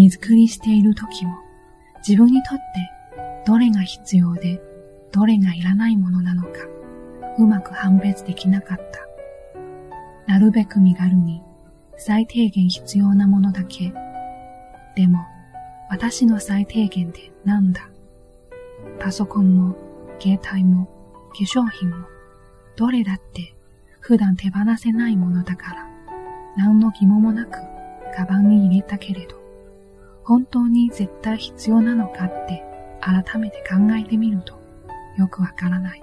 荷造りしている時も自分にとってどれが必要でどれがいらないものなのかうまく判別できなかった。なるべく身軽に最低限必要なものだけ。でも私の最低限ってなんだパソコンも携帯も化粧品もどれだって普段手放せないものだから何の疑問もなくカバンに入れたけれど本当に絶対必要なのかって改めて考えてみるとよくわからない。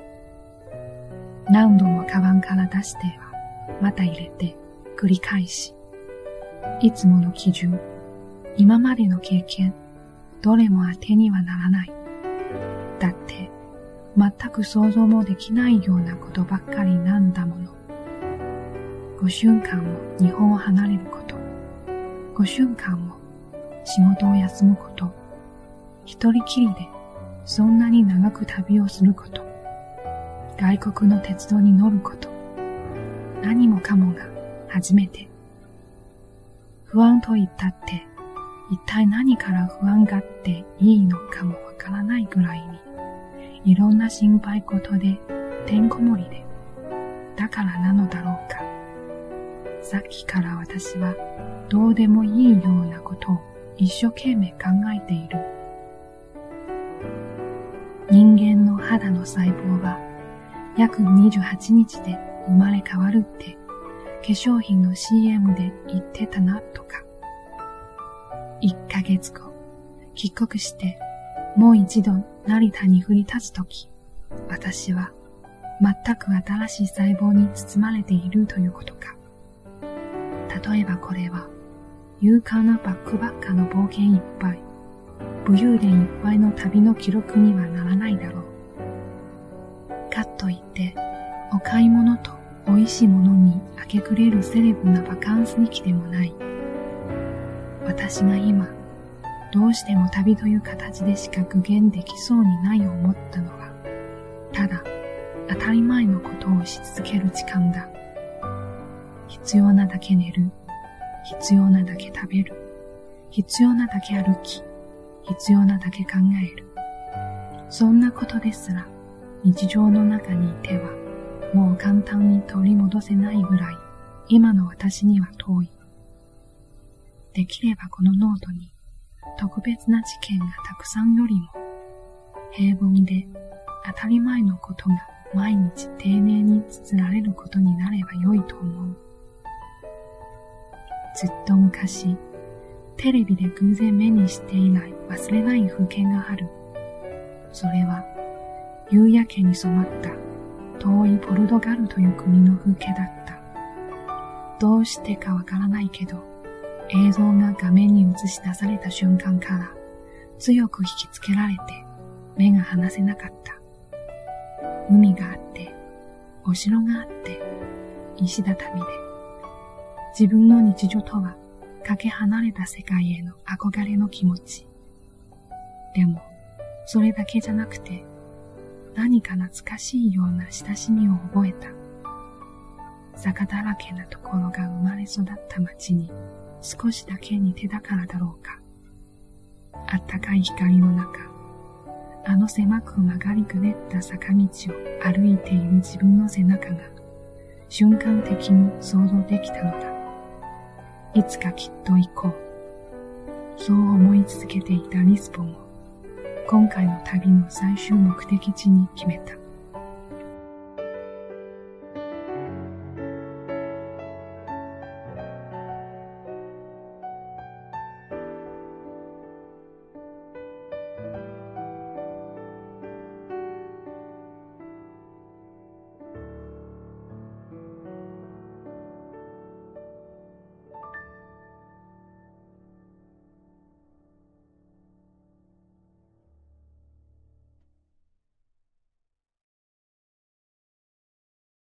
何度もカバンから出してはまた入れて繰り返し、いつもの基準、今までの経験、どれも当てにはならない。だって、全く想像もできないようなことばっかりなんだもの。5瞬間も日本を離れること、5瞬間も仕事を休むこと、一人きりでそんなに長く旅をすること、外国の鉄道に乗ること、何もかもが初めて。不安と言ったって、一体何から不安がっていいのかもわからないぐらいに、いろんな心配事でてんこ盛りで、だからなのだろうか。さっきから私はどうでもいいようなことを一生懸命考えている。人間の肌の細胞は約28日で生まれ変わるって化粧品の CM で言ってたなとか。1ヶ月後、帰国してもう一度成田に降り立つとき、私は全く新しい細胞に包まれているということか。例えばこれは勇敢なバックバッカの冒険いっぱい、武勇伝いっぱいの旅の記録にはならないだろう。かといって、お買い物と美味しいものに明け暮れるセレブなバカンスに来てもない。私が今、どうしても旅という形でしか具現できそうにない思ったのは、ただ当たり前のことをし続ける時間だ。必要なだけ寝る。必要なだけ食べる。必要なだけ歩き。必要なだけ考える。そんなことですら、日常の中にいては、もう簡単に取り戻せないぐらい、今の私には遠い。できればこのノートに、特別な事件がたくさんよりも、平凡で当たり前のことが毎日丁寧に綴られることになれば良いと思う。ずっと昔、テレビで偶然目にして以来忘れない風景がある。それは、夕焼けに染まった遠いポルトガルという国の風景だった。どうしてかわからないけど、映像が画面に映し出された瞬間から強く引きつけられて目が離せなかった。海があって、お城があって、石畳で、自分の日常とはかけ離れた世界への憧れの気持ち。でも、それだけじゃなくて、何か懐かしいような親しみを覚えた。坂だらけなところが生まれ育った街に少しだけ似てたからだろうか。あったかい光の中、あの狭く曲がりくねった坂道を歩いている自分の背中が瞬間的に想像できたのだ。いつかきっと行こう。そう思い続けていたリスボンを、今回の旅の最終目的地に決めた。